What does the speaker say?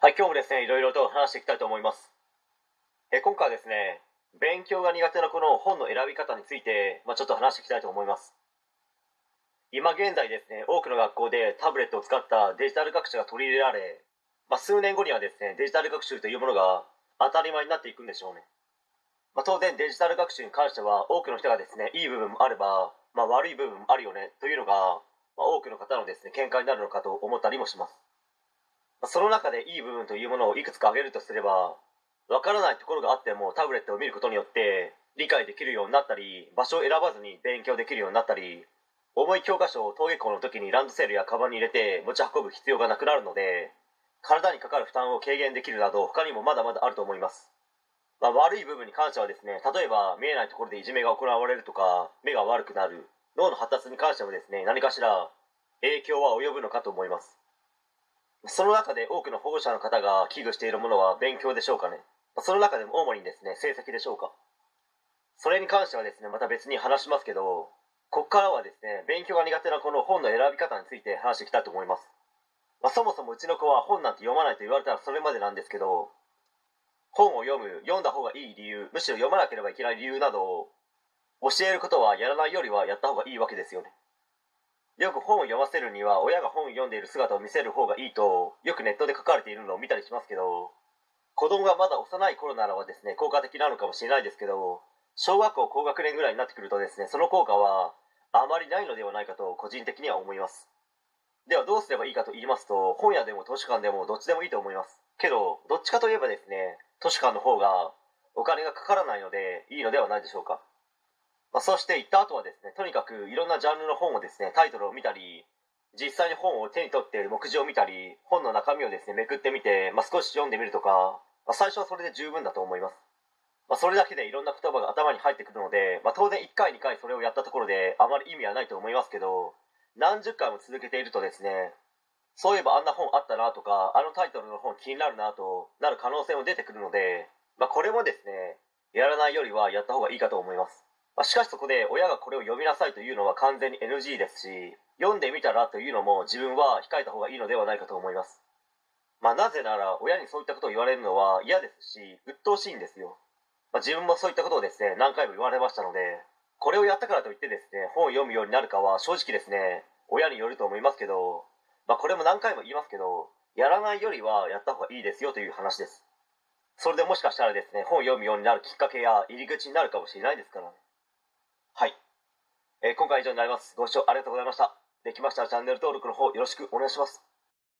はい、今日もですね、いろいろと話していきたいと思います。え今回はですね、勉強が苦手なこの本の選び方について、まあ、ちょっと話していきたいと思います。今現在ですね、多くの学校でタブレットを使ったデジタル学習が取り入れられ、まあ、数年後にはですね、デジタル学習というものが当たり前になっていくんでしょうね。まあ、当然デジタル学習に関しては多くの人がですね、いい部分もあれば、ま、悪い部分もあるよねというのが、ま、多くの方のですね、見解になるのかと思ったりもします。その中でいい部分というものをいくつか挙げるとすればわからないところがあってもタブレットを見ることによって理解できるようになったり場所を選ばずに勉強できるようになったり重い教科書を登下校の時にランドセルやカバンに入れて持ち運ぶ必要がなくなるので体にかかる負担を軽減できるなど他にもまだまだあると思います、まあ、悪い部分に関してはですね例えば見えないところでいじめが行われるとか目が悪くなる脳の発達に関してもですね何かしら影響は及ぶのかと思います。その中で多くの保護者の方が危惧しているものは勉強でしょうかね？その中でも主にですね成績でしょうか？それに関してはですねまた別に話しますけどここからはですね勉強が苦手なこの本の選び方について話していきたいと思います、まあ、そもそもうちの子は本なんて読まないと言われたらそれまでなんですけど本を読む読んだ方がいい理由むしろ読まなければいけない理由などを教えることはやらないよりはやった方がいいわけですよね。よく本を読ませるには親が本を読んでいる姿を見せる方がいいとよくネットで書かれているのを見たりしますけど子供がまだ幼い頃ならばですね効果的なのかもしれないですけど小学校高学年ぐらいになってくるとですねその効果はあまりないのではないかと個人的には思います。ではどうすればいいかと言いますと本屋でも図書館でもどっちでもいいと思います。けどどっちかといえばですね図書館の方がお金がかからないのでいいのではないでしょうか。まあ、そして行った後はですねとにかくいろんなジャンルの本をですねタイトルを見たり実際に本を手に取っている目次を見たり本の中身をですねめくってみて、まあ、少し読んでみるとか、まあ、最初はそれで十分だと思います、まあ、それだけでいろんな言葉が頭に入ってくるので、ま、当然1回2回それをやったところであまり意味はないと思いますけど何十回も続けているとですねそういえばあんな本あったなとかあのタイトルの本気になるなとなる可能性も出てくるので、ま、これもですねやらないよりはやった方がいいかと思います。まあ、しかしそこで親がこれを読みなさいというのは完全に NG ですし読んでみたらというのも自分は控えた方がいいのではないかと思います。まあなぜなら親にそういったことを言われるのは嫌ですし鬱陶しいんですよ、まあ、自分もそういったことをですね何回も言われましたのでこれをやったからといってですね本を読むようになるかは正直ですね親によると思いますけど、まあ、これも何回も言いますけどやらないよりはやった方がいいですよという話です。それでもしかしたらですね本を読むようになるきっかけや入り口になるかもしれないですからね。はい、えー、今回は以上になります。ご視聴ありがとうございました。できましたらチャンネル登録の方よろしくお願いします。